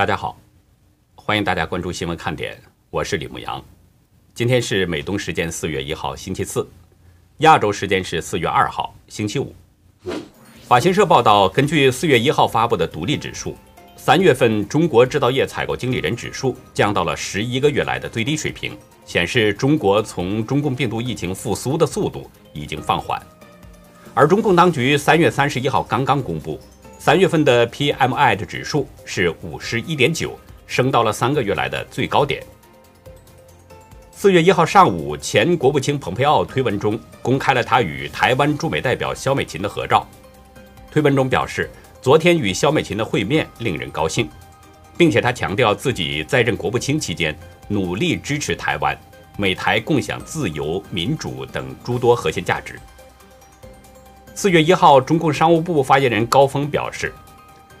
大家好，欢迎大家关注新闻看点，我是李牧阳。今天是美东时间四月一号星期四，亚洲时间是四月二号星期五。法新社报道，根据四月一号发布的独立指数，三月份中国制造业采购经理人指数降到了十一个月来的最低水平，显示中国从中共病毒疫情复苏的速度已经放缓。而中共当局三月三十一号刚刚公布。三月份的 PMI 的指数是五十一点九，升到了三个月来的最高点。四月一号上午，前国务卿蓬佩奥推文中公开了他与台湾驻美代表肖美琴的合照。推文中表示，昨天与肖美琴的会面令人高兴，并且他强调自己在任国务卿期间努力支持台湾，美台共享自由、民主等诸多核心价值。四月一号，中共商务部发言人高峰表示，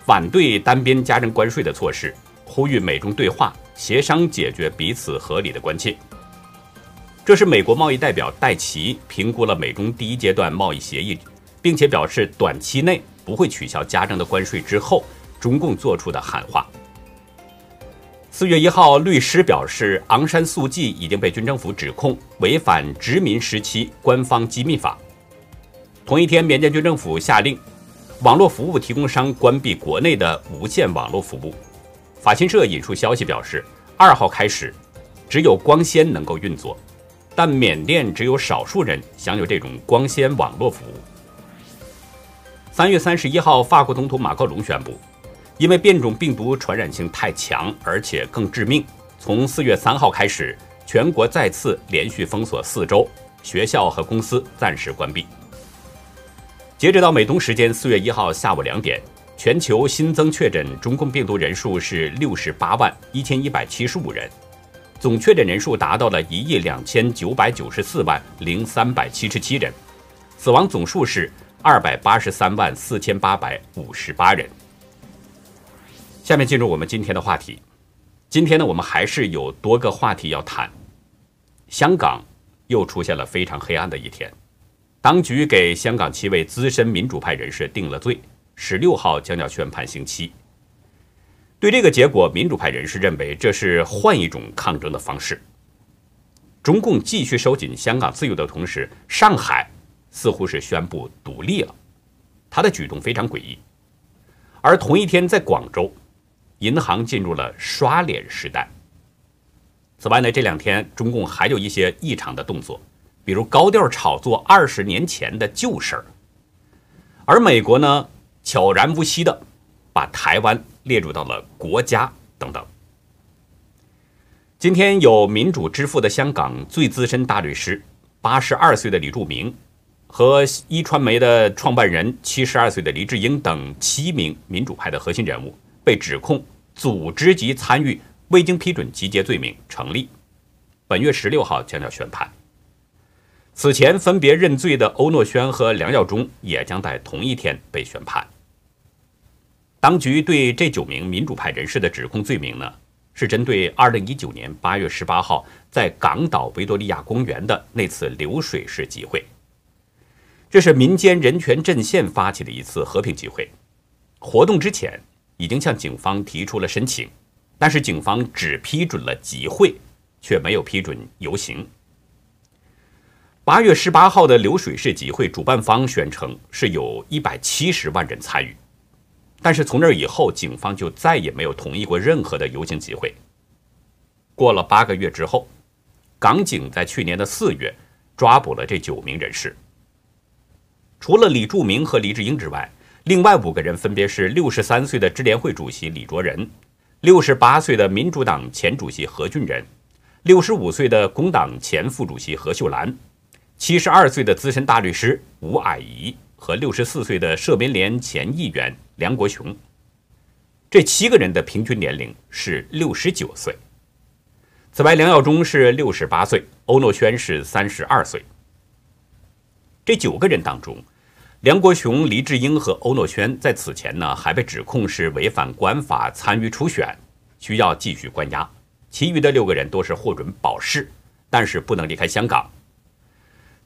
反对单边加征关税的措施，呼吁美中对话协商解决彼此合理的关切。这是美国贸易代表戴奇评估了美中第一阶段贸易协议，并且表示短期内不会取消加征的关税之后，中共做出的喊话。四月一号，律师表示，昂山素季已经被军政府指控违反殖民时期官方机密法。同一天，缅甸军政府下令网络服务提供商关闭国内的无线网络服务。法新社引述消息表示，二号开始，只有光纤能够运作，但缅甸只有少数人享有这种光纤网络服务。三月三十一号，法国总统马克龙宣布，因为变种病毒传染性太强，而且更致命，从四月三号开始，全国再次连续封锁四周，学校和公司暂时关闭。截止到美东时间四月一号下午两点，全球新增确诊中共病毒人数是六十八万一千一百七十五人，总确诊人数达到了一亿两千九百九十四万零三百七十七人，死亡总数是二百八十三万四千八百五十八人。下面进入我们今天的话题，今天呢，我们还是有多个话题要谈。香港又出现了非常黑暗的一天。当局给香港七位资深民主派人士定了罪，十六号将要宣判刑期。对这个结果，民主派人士认为这是换一种抗争的方式。中共继续收紧香港自由的同时，上海似乎是宣布独立了，他的举动非常诡异。而同一天，在广州，银行进入了刷脸时代。此外呢，这两天中共还有一些异常的动作。比如高调炒作二十年前的旧事儿，而美国呢悄然无息的把台湾列入到了国家等等。今天有民主之父的香港最资深大律师八十二岁的李柱铭和一传媒的创办人七十二岁的黎智英等七名民主派的核心人物被指控组织及参与未经批准集结罪名成立，本月十六号将要宣判。此前分别认罪的欧诺轩和梁耀忠也将在同一天被宣判。当局对这九名民主派人士的指控罪名呢，是针对2019年8月18号在港岛维多利亚公园的那次流水式集会。这是民间人权阵线发起的一次和平集会，活动之前已经向警方提出了申请，但是警方只批准了集会，却没有批准游行。八月十八号的流水式集会，主办方宣称是有一百七十万人参与，但是从那以后，警方就再也没有同意过任何的游行集会。过了八个月之后，港警在去年的四月抓捕了这九名人士。除了李柱铭和黎智英之外，另外五个人分别是六十三岁的支联会主席李卓人，六十八岁的民主党前主席何俊仁，六十五岁的工党前副主席何秀兰。七十二岁的资深大律师吴霭仪和六十四岁的社民连前议员梁国雄，这七个人的平均年龄是六十九岁。此外，梁耀忠是六十八岁，欧诺轩是三十二岁。这九个人当中，梁国雄、黎智英和欧诺轩在此前呢还被指控是违反国安法参与初选，需要继续关押。其余的六个人都是获准保释，但是不能离开香港。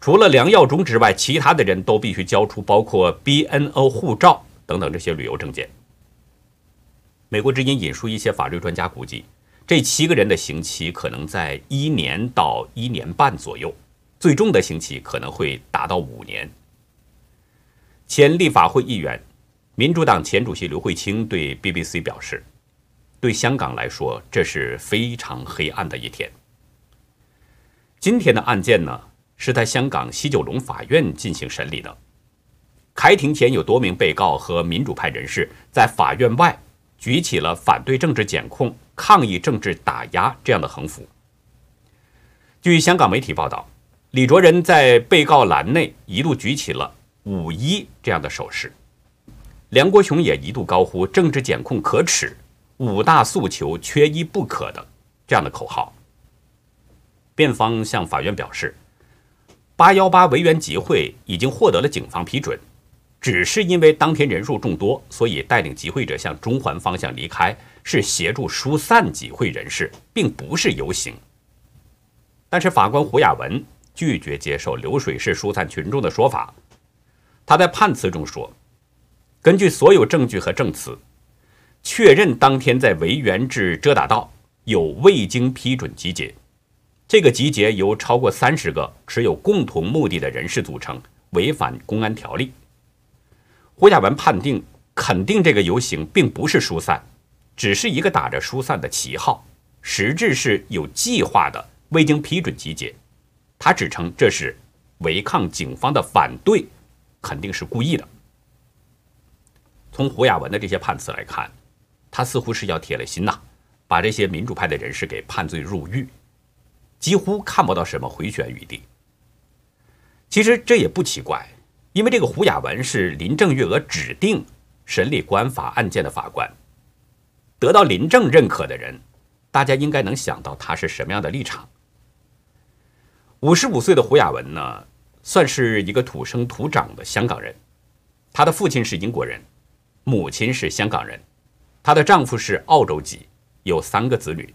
除了梁耀忠之外，其他的人都必须交出包括 BNO 护照等等这些旅游证件。美国之音引述一些法律专家估计，这七个人的刑期可能在一年到一年半左右，最重的刑期可能会达到五年。前立法会议员、民主党前主席刘慧卿对 BBC 表示：“对香港来说，这是非常黑暗的一天。”今天的案件呢，是在香港西九龙法院进行审理的。开庭前，有多名被告和民主派人士在法院外举起了反对政治检控、抗议政治打压这样的横幅。据香港媒体报道，李卓人在被告栏内一度举起了“五一”这样的手势，梁国雄也一度高呼“政治检控可耻，五大诉求缺一不可”的这样的口号。辩方向法院表示，“八幺八”维园集会已经获得了警方批准。只是因为当天人数众多，所以带领集会者向中环方向离开，是协助疏散集会人士，并不是游行。但是法官胡雅文拒绝接受流水式疏散群众的说法。他在判词中说：“根据所有证据和证词，确认当天在维园至遮打道有未经批准集结，这个集结由超过三十个持有共同目的的人士组成，违反公安条例。”胡亚文判定，肯定这个游行并不是疏散，只是一个打着疏散的旗号，实质是有计划的未经批准集结。他指称这是违抗警方的反对，肯定是故意的。从胡亚文的这些判词来看，他似乎是要铁了心呐，把这些民主派的人士给判罪入狱，几乎看不到什么回旋余地。其实这也不奇怪。因为这个胡雅文是林郑月娥指定审理国安法案件的法官，得到林郑认可的人，大家应该能想到他是什么样的立场。五十五岁的胡雅文呢，算是一个土生土长的香港人，她的父亲是英国人，母亲是香港人，她的丈夫是澳洲籍，有三个子女。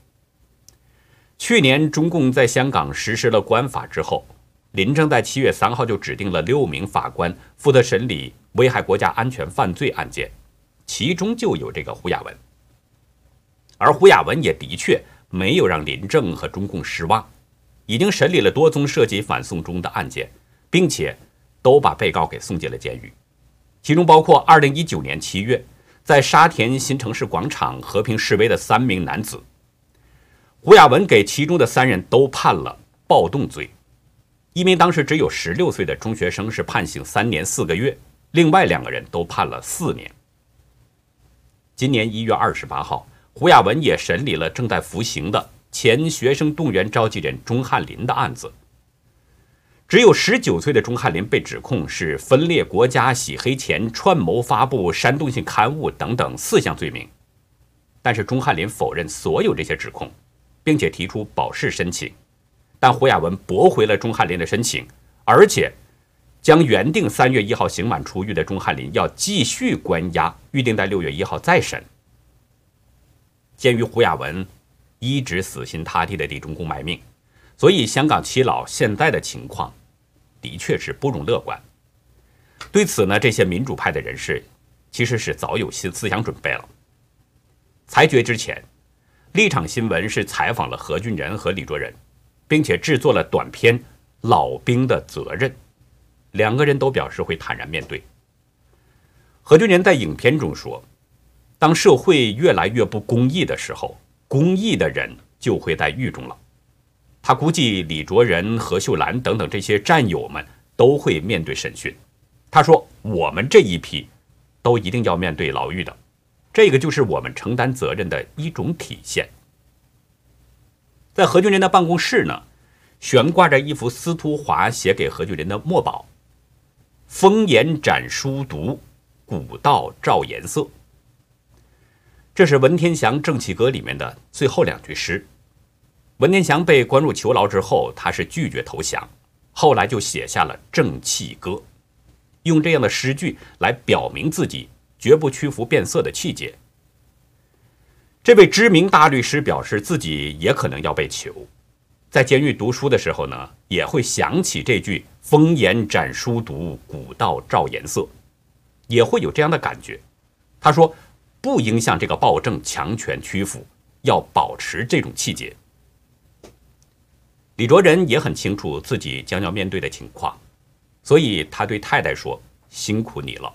去年中共在香港实施了国安法之后。林郑在七月三号就指定了六名法官负责审理危害国家安全犯罪案件，其中就有这个胡雅文。而胡雅文也的确没有让林郑和中共失望，已经审理了多宗涉及反送中的案件，并且都把被告给送进了监狱，其中包括二零一九年七月在沙田新城市广场和平示威的三名男子。胡雅文给其中的三人都判了暴动罪。一名当时只有十六岁的中学生是判刑三年四个月，另外两个人都判了四年。今年一月二十八号，胡亚文也审理了正在服刑的前学生动员召集人钟汉林的案子。只有十九岁的钟汉林被指控是分裂国家、洗黑钱、串谋发布煽动性刊物等等四项罪名，但是钟汉林否认所有这些指控，并且提出保释申请。但胡雅文驳回了钟汉林的申请，而且将原定三月一号刑满出狱的钟汉林要继续关押，预定在六月一号再审。鉴于胡雅文一直死心塌地的替中共卖命，所以香港七老现在的情况的确是不容乐观。对此呢，这些民主派的人士其实是早有思思想准备了。裁决之前，立场新闻是采访了何俊仁和李卓人。并且制作了短片《老兵的责任》，两个人都表示会坦然面对。何俊仁在影片中说：“当社会越来越不公义的时候，公义的人就会在狱中了。”他估计李卓人、何秀兰等等这些战友们都会面对审讯。他说：“我们这一批都一定要面对牢狱的，这个就是我们承担责任的一种体现。”在何俊仁的办公室呢，悬挂着一幅司徒华写给何俊仁的墨宝：“风严展书读，古道照颜色。”这是文天祥《正气歌》里面的最后两句诗。文天祥被关入囚牢之后，他是拒绝投降，后来就写下了《正气歌》，用这样的诗句来表明自己绝不屈服变色的气节。这位知名大律师表示，自己也可能要被囚，在监狱读书的时候呢，也会想起这句“风严展书读，古道照颜色”，也会有这样的感觉。他说：“不应向这个暴政强权屈服，要保持这种气节。李卓人也很清楚自己将要面对的情况，所以他对太太说：“辛苦你了。”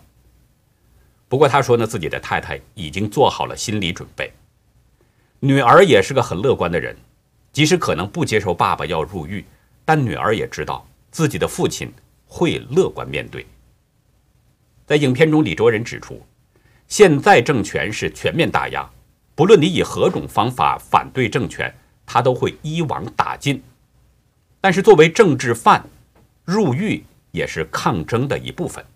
不过他说呢，自己的太太已经做好了心理准备。女儿也是个很乐观的人，即使可能不接受爸爸要入狱，但女儿也知道自己的父亲会乐观面对。在影片中，李卓人指出，现在政权是全面打压，不论你以何种方法反对政权，他都会一网打尽。但是作为政治犯，入狱也是抗争的一部分。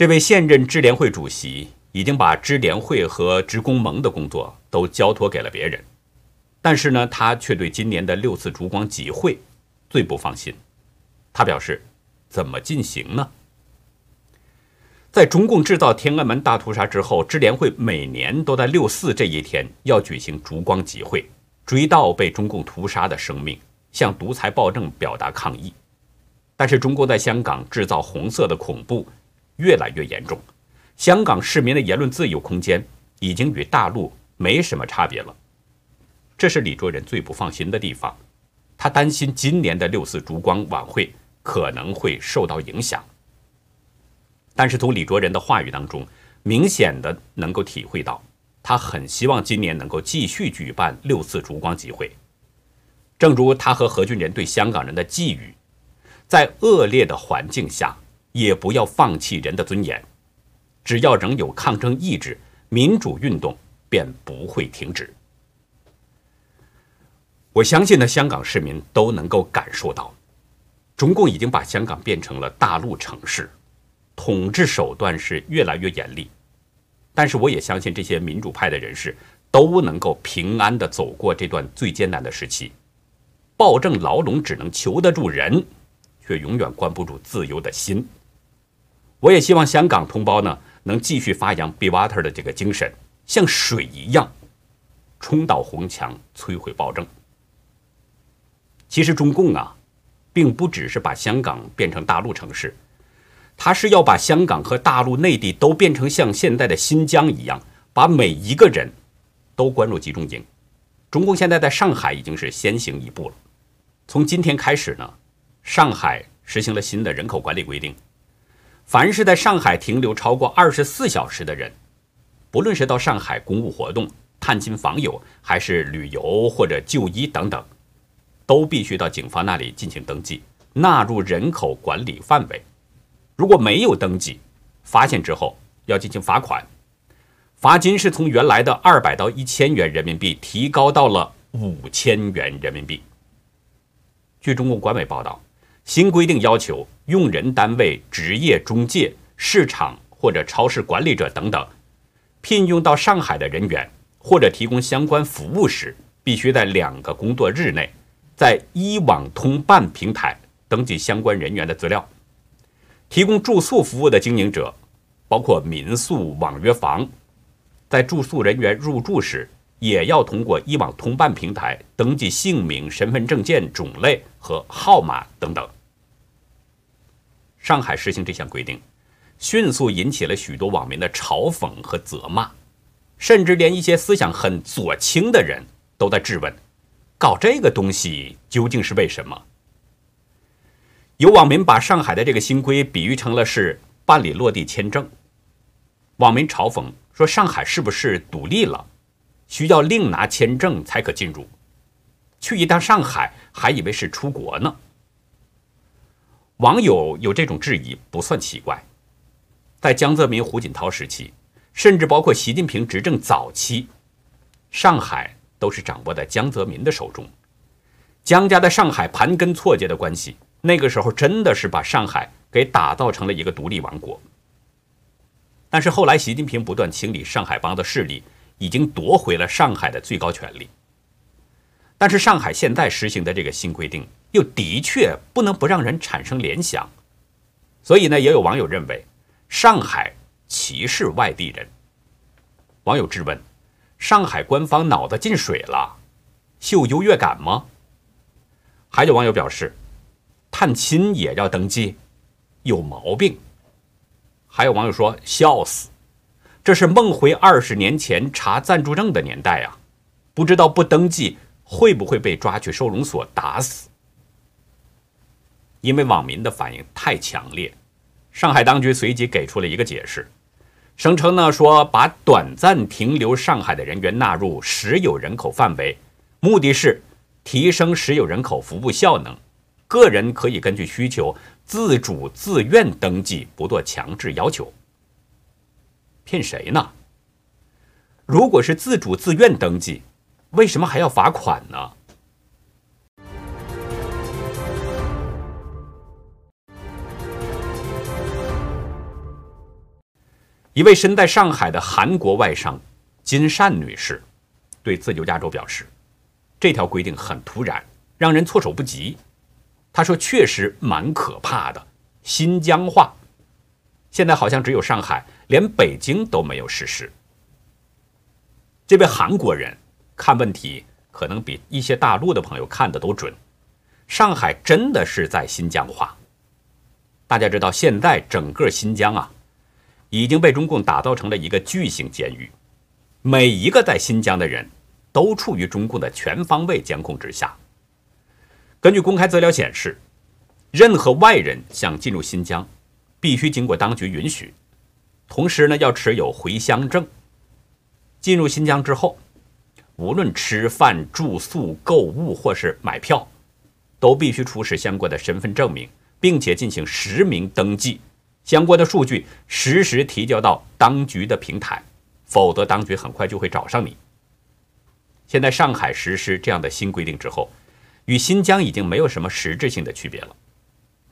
这位现任支联会主席已经把支联会和职工盟的工作都交托给了别人，但是呢，他却对今年的六四烛光集会最不放心。他表示：“怎么进行呢？”在中共制造天安门大屠杀之后，支联会每年都在六四这一天要举行烛光集会，追悼被中共屠杀的生命，向独裁暴政表达抗议。但是，中国在香港制造红色的恐怖。越来越严重，香港市民的言论自由空间已经与大陆没什么差别了，这是李卓人最不放心的地方。他担心今年的六四烛光晚会可能会受到影响。但是从李卓人的话语当中，明显的能够体会到，他很希望今年能够继续举办六四烛光集会。正如他和何俊仁对香港人的寄语，在恶劣的环境下。也不要放弃人的尊严，只要仍有抗争意志，民主运动便不会停止。我相信呢，香港市民都能够感受到，中共已经把香港变成了大陆城市，统治手段是越来越严厉。但是，我也相信这些民主派的人士都能够平安的走过这段最艰难的时期。暴政牢笼只能囚得住人，却永远关不住自由的心。我也希望香港同胞呢，能继续发扬 Be Water 的这个精神，像水一样冲倒红墙，摧毁暴政。其实中共啊，并不只是把香港变成大陆城市，它是要把香港和大陆内地都变成像现在的新疆一样，把每一个人都关入集中营。中共现在在上海已经是先行一步了。从今天开始呢，上海实行了新的人口管理规定。凡是在上海停留超过二十四小时的人，不论是到上海公务活动、探亲访友，还是旅游或者就医等等，都必须到警方那里进行登记，纳入人口管理范围。如果没有登记，发现之后要进行罚款，罚金是从原来的二百到一千元人民币提高到了五千元人民币。据中共官媒报道。新规定要求用人单位、职业中介、市场或者超市管理者等等，聘用到上海的人员或者提供相关服务时，必须在两个工作日内，在一网通办平台登记相关人员的资料。提供住宿服务的经营者，包括民宿、网约房，在住宿人员入住时，也要通过一网通办平台登记姓名、身份证件种类和号码等等。上海实行这项规定，迅速引起了许多网民的嘲讽和责骂，甚至连一些思想很左倾的人都在质问：搞这个东西究竟是为什么？有网民把上海的这个新规比喻成了是办理落地签证。网民嘲讽说：“上海是不是独立了，需要另拿签证才可进入？去一趟上海还以为是出国呢。”网友有这种质疑不算奇怪，在江泽民、胡锦涛时期，甚至包括习近平执政早期，上海都是掌握在江泽民的手中。江家在上海盘根错节的关系，那个时候真的是把上海给打造成了一个独立王国。但是后来，习近平不断清理上海帮的势力，已经夺回了上海的最高权力。但是上海现在实行的这个新规定。又的确不能不让人产生联想，所以呢，也有网友认为上海歧视外地人。网友质问：上海官方脑子进水了，秀优越感吗？还有网友表示，探亲也要登记，有毛病。还有网友说：笑死，这是梦回二十年前查暂住证的年代啊！不知道不登记会不会被抓去收容所打死？因为网民的反应太强烈，上海当局随即给出了一个解释，声称呢说把短暂停留上海的人员纳入实有人口范围，目的是提升实有人口服务效能，个人可以根据需求自主自愿登记，不做强制要求。骗谁呢？如果是自主自愿登记，为什么还要罚款呢？一位身在上海的韩国外商金善女士对自由亚洲表示：“这条规定很突然，让人措手不及。”她说：“确实蛮可怕的，新疆话。现在好像只有上海。”连北京都没有实施。这位韩国人看问题可能比一些大陆的朋友看的都准。上海真的是在新疆化。大家知道，现在整个新疆啊，已经被中共打造成了一个巨型监狱，每一个在新疆的人都处于中共的全方位监控之下。根据公开资料显示，任何外人想进入新疆，必须经过当局允许。同时呢，要持有回乡证。进入新疆之后，无论吃饭、住宿、购物或是买票，都必须出示相关的身份证明，并且进行实名登记，相关的数据实时提交到当局的平台，否则当局很快就会找上你。现在上海实施这样的新规定之后，与新疆已经没有什么实质性的区别了。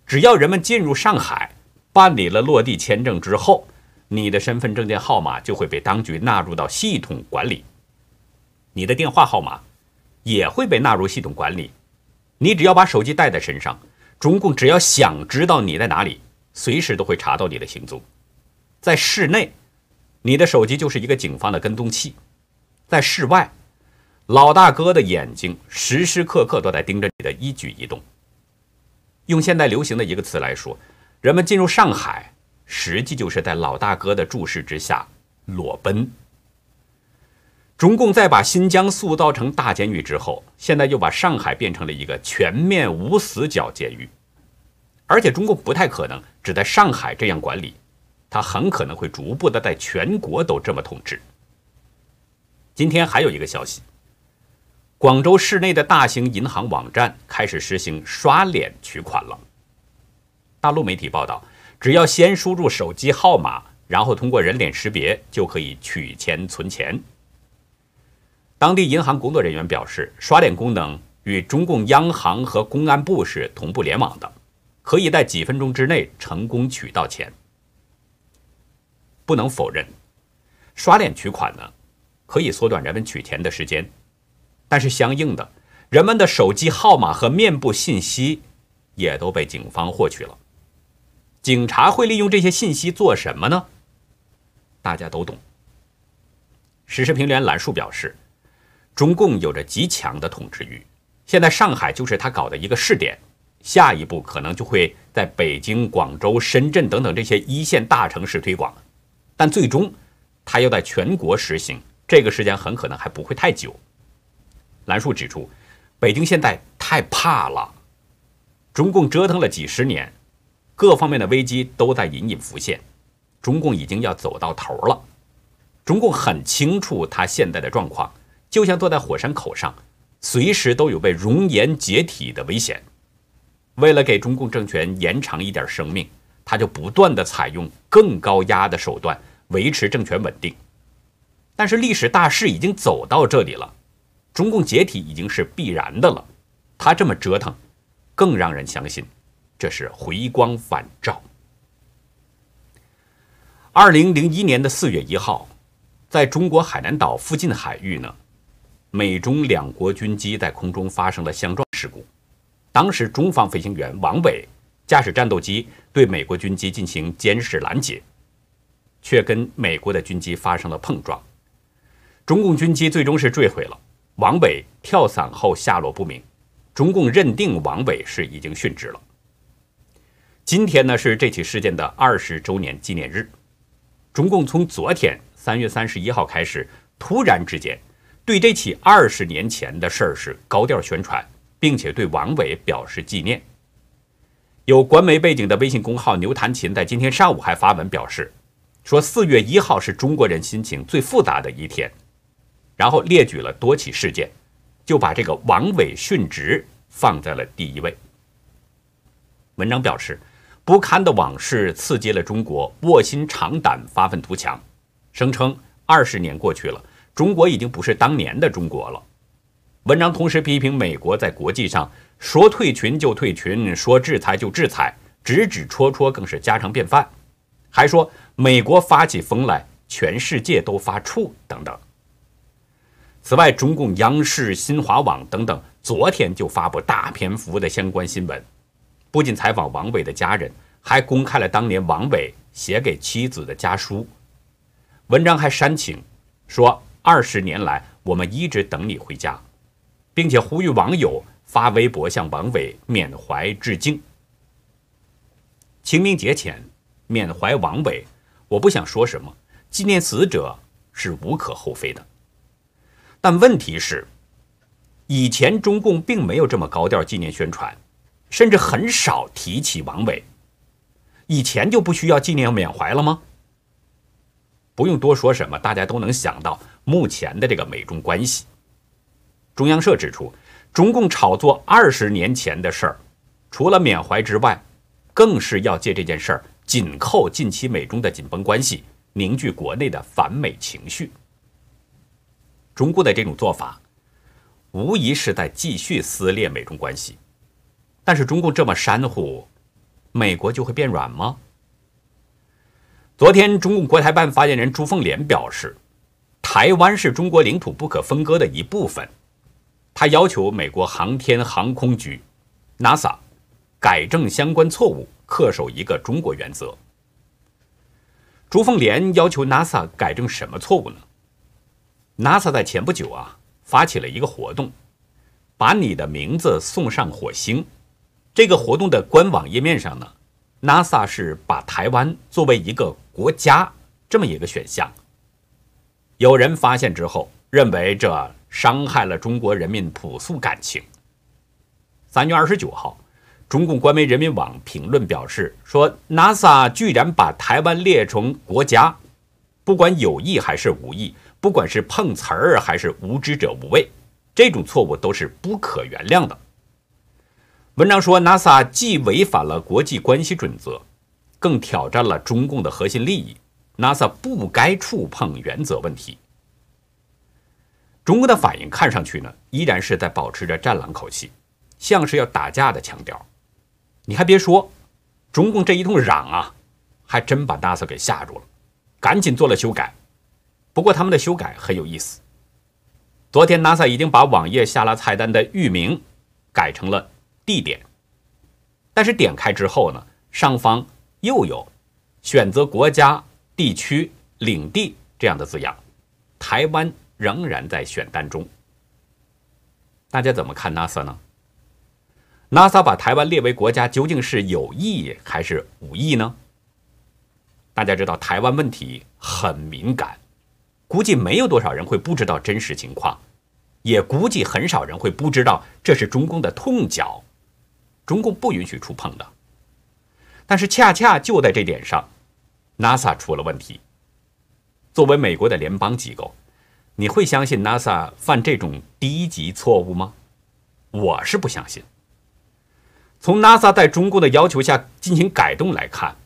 只要人们进入上海，办理了落地签证之后，你的身份证件号码就会被当局纳入到系统管理，你的电话号码也会被纳入系统管理。你只要把手机带在身上，中共只要想知道你在哪里，随时都会查到你的行踪。在室内，你的手机就是一个警方的跟踪器；在室外，老大哥的眼睛时时刻刻都在盯着你的一举一动。用现在流行的一个词来说，人们进入上海。实际就是在老大哥的注视之下裸奔。中共在把新疆塑造成大监狱之后，现在又把上海变成了一个全面无死角监狱。而且中共不太可能只在上海这样管理，他很可能会逐步的在全国都这么统治。今天还有一个消息，广州市内的大型银行网站开始实行刷脸取款了。大陆媒体报道。只要先输入手机号码，然后通过人脸识别，就可以取钱存钱。当地银行工作人员表示，刷脸功能与中共央行和公安部是同步联网的，可以在几分钟之内成功取到钱。不能否认，刷脸取款呢，可以缩短人们取钱的时间，但是相应的，人们的手机号码和面部信息也都被警方获取了。警察会利用这些信息做什么呢？大家都懂。时事评论员兰树表示，中共有着极强的统治欲，现在上海就是他搞的一个试点，下一步可能就会在北京、广州、深圳等等这些一线大城市推广，但最终他要在全国实行，这个时间很可能还不会太久。兰树指出，北京现在太怕了，中共折腾了几十年。各方面的危机都在隐隐浮现，中共已经要走到头了。中共很清楚他现在的状况，就像坐在火山口上，随时都有被熔岩解体的危险。为了给中共政权延长一点生命，他就不断的采用更高压的手段维持政权稳定。但是历史大势已经走到这里了，中共解体已经是必然的了。他这么折腾，更让人相信。这是回光返照。二零零一年的四月一号，在中国海南岛附近的海域呢，美中两国军机在空中发生了相撞事故。当时，中方飞行员王伟驾驶战斗机对美国军机进行监视拦截，却跟美国的军机发生了碰撞。中共军机最终是坠毁了，王伟跳伞后下落不明。中共认定王伟是已经殉职了。今天呢是这起事件的二十周年纪念日，中共从昨天三月三十一号开始，突然之间对这起二十年前的事儿是高调宣传，并且对王伟表示纪念。有官媒背景的微信公号“牛弹琴”在今天上午还发文表示，说四月一号是中国人心情最复杂的一天，然后列举了多起事件，就把这个王伟殉职放在了第一位。文章表示。不堪的往事刺激了中国卧薪尝胆、发愤图强，声称二十年过去了，中国已经不是当年的中国了。文章同时批评美国在国际上说退群就退群，说制裁就制裁，指指戳戳更是家常便饭，还说美国发起疯来，全世界都发怵等等。此外，中共央视、新华网等等昨天就发布大篇幅的相关新闻。不仅采访王伟的家人，还公开了当年王伟写给妻子的家书。文章还煽情，说二十年来我们一直等你回家，并且呼吁网友发微博向王伟缅怀致敬。清明节前缅怀王伟，我不想说什么，纪念死者是无可厚非的。但问题是，以前中共并没有这么高调纪念宣传。甚至很少提起王伟，以前就不需要纪念缅怀了吗？不用多说什么，大家都能想到目前的这个美中关系。中央社指出，中共炒作二十年前的事儿，除了缅怀之外，更是要借这件事儿紧扣近期美中的紧绷关系，凝聚国内的反美情绪。中共的这种做法，无疑是在继续撕裂美中关系。但是中共这么煽乎，美国就会变软吗？昨天，中共国台办发言人朱凤莲表示，台湾是中国领土不可分割的一部分。他要求美国航天航空局 （NASA） 改正相关错误，恪守一个中国原则。朱凤莲要求 NASA 改正什么错误呢？NASA 在前不久啊，发起了一个活动，把你的名字送上火星。这个活动的官网页面上呢，NASA 是把台湾作为一个国家这么一个选项。有人发现之后，认为这伤害了中国人民朴素感情。三月二十九号，中共官媒人民网评论表示说，NASA 居然把台湾列成国家，不管有意还是无意，不管是碰瓷儿还是无知者无畏，这种错误都是不可原谅的。文章说，NASA 既违反了国际关系准则，更挑战了中共的核心利益。NASA 不该触碰原则问题。中国的反应看上去呢，依然是在保持着战狼口气，像是要打架的腔调。你还别说，中共这一通嚷啊，还真把 NASA 给吓住了，赶紧做了修改。不过他们的修改很有意思。昨天 NASA 已经把网页下拉菜单的域名改成了。地点，但是点开之后呢，上方又有选择国家、地区、领地这样的字样，台湾仍然在选单中。大家怎么看 NASA 呢？NASA 把台湾列为国家究竟是有意还是无意呢？大家知道台湾问题很敏感，估计没有多少人会不知道真实情况，也估计很少人会不知道这是中共的痛脚。中共不允许触碰的，但是恰恰就在这点上，NASA 出了问题。作为美国的联邦机构，你会相信 NASA 犯这种低级错误吗？我是不相信。从 NASA 在中共的要求下进行改动来看，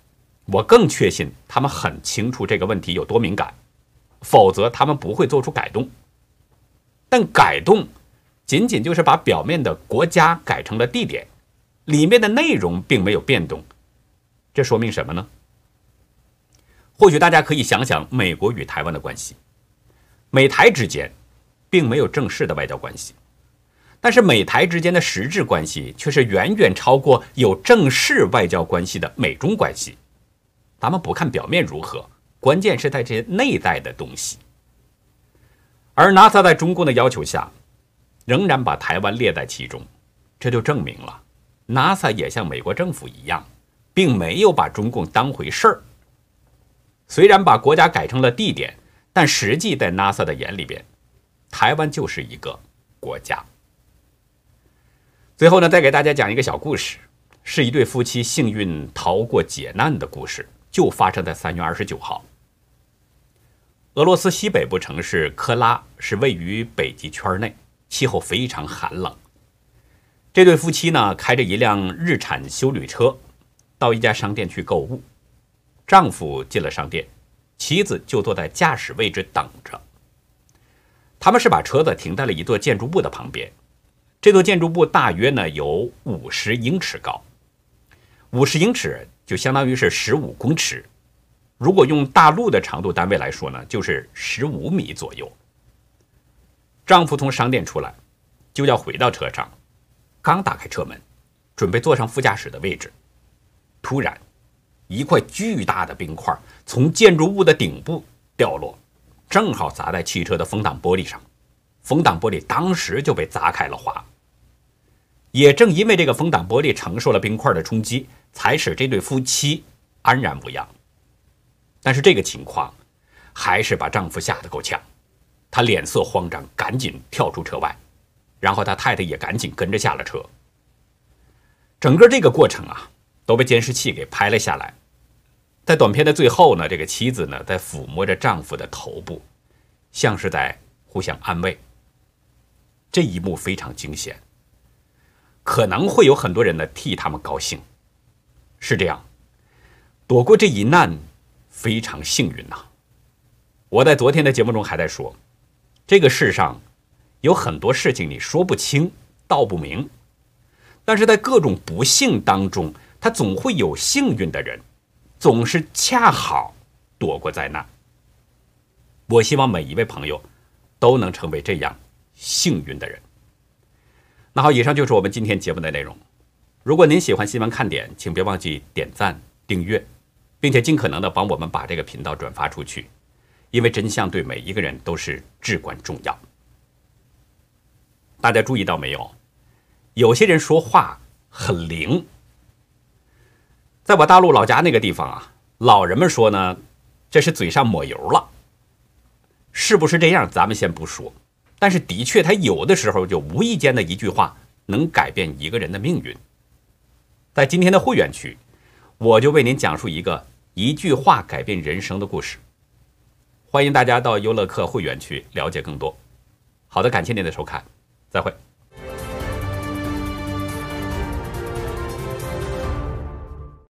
我更确信他们很清楚这个问题有多敏感，否则他们不会做出改动。但改动仅仅就是把表面的国家改成了地点。里面的内容并没有变动，这说明什么呢？或许大家可以想想美国与台湾的关系，美台之间并没有正式的外交关系，但是美台之间的实质关系却是远远超过有正式外交关系的美中关系。咱们不看表面如何，关键是在这些内在的东西。而 NASA 在中共的要求下，仍然把台湾列在其中，这就证明了。NASA 也像美国政府一样，并没有把中共当回事儿。虽然把国家改成了地点，但实际在 NASA 的眼里边，台湾就是一个国家。最后呢，再给大家讲一个小故事，是一对夫妻幸运逃过劫难的故事，就发生在三月二十九号。俄罗斯西北部城市科拉是位于北极圈内，气候非常寒冷。这对夫妻呢，开着一辆日产修旅车，到一家商店去购物。丈夫进了商店，妻子就坐在驾驶位置等着。他们是把车子停在了一座建筑物的旁边，这座建筑物大约呢有五十英尺高，五十英尺就相当于是十五公尺。如果用大陆的长度单位来说呢，就是十五米左右。丈夫从商店出来，就要回到车上，刚打开车门，准备坐上副驾驶的位置，突然，一块巨大的冰块从建筑物的顶部掉落，正好砸在汽车的风挡玻璃上，风挡玻璃当时就被砸开了花。也正因为这个风挡玻璃承受了冰块的冲击，才使这对夫妻安然无恙。但是这个情况，还是把丈夫吓得够呛，他脸色慌张，赶紧跳出车外，然后他太太也赶紧跟着下了车。整个这个过程啊，都被监视器给拍了下来。在短片的最后呢，这个妻子呢在抚摸着丈夫的头部，像是在互相安慰。这一幕非常惊险，可能会有很多人呢替他们高兴。是这样，躲过这一难。非常幸运呐！我在昨天的节目中还在说，这个世上有很多事情你说不清道不明，但是在各种不幸当中，他总会有幸运的人，总是恰好躲过灾难。我希望每一位朋友都能成为这样幸运的人。那好，以上就是我们今天节目的内容。如果您喜欢新闻看点，请别忘记点赞订阅。并且尽可能的帮我们把这个频道转发出去，因为真相对每一个人都是至关重要。大家注意到没有？有些人说话很灵。在我大陆老家那个地方啊，老人们说呢，这是嘴上抹油了。是不是这样？咱们先不说，但是的确，他有的时候就无意间的一句话，能改变一个人的命运。在今天的会员区，我就为您讲述一个。一句话改变人生的故事，欢迎大家到优乐客会员区了解更多。好的，感谢您的收看，再会。